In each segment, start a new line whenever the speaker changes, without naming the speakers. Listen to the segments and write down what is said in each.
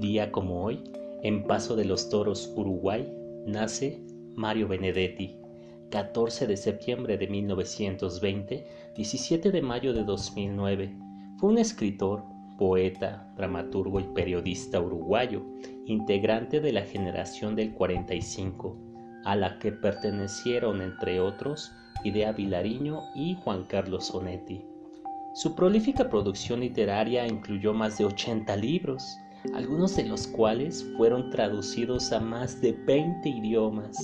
día como hoy, en Paso de los Toros, Uruguay, nace Mario Benedetti, 14 de septiembre de 1920, 17 de mayo de 2009. Fue un escritor, poeta, dramaturgo y periodista uruguayo, integrante de la generación del 45, a la que pertenecieron, entre otros, Idea Vilariño y Juan Carlos Sonetti. Su prolífica producción literaria incluyó más de 80 libros, algunos de los cuales fueron traducidos a más de 20 idiomas.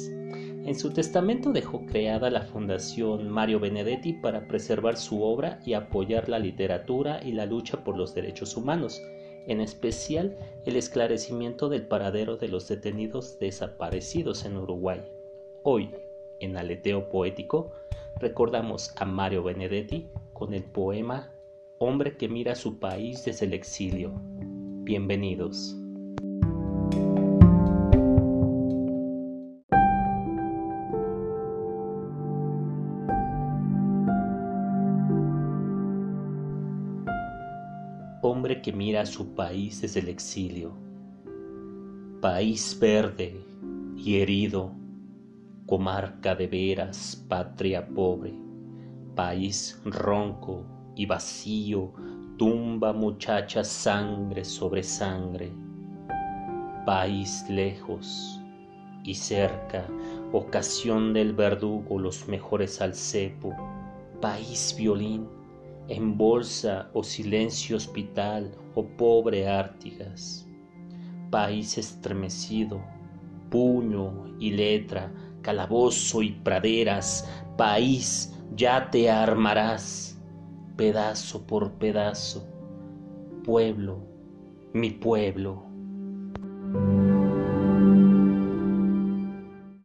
En su testamento dejó creada la Fundación Mario Benedetti para preservar su obra y apoyar la literatura y la lucha por los derechos humanos, en especial el esclarecimiento del paradero de los detenidos desaparecidos en Uruguay. Hoy, en Aleteo Poético, recordamos a Mario Benedetti con el poema Hombre que mira su país desde el exilio. Bienvenidos. Hombre que mira su país desde el exilio. País verde y herido, comarca de veras, patria pobre, país ronco y vacío, tumba muchacha sangre sobre sangre. País lejos y cerca, ocasión del verdugo los mejores al cepo. País violín, en bolsa o silencio hospital o pobre ártigas. País estremecido, puño y letra, calabozo y praderas, país, ya te armarás pedazo por pedazo, pueblo, mi pueblo.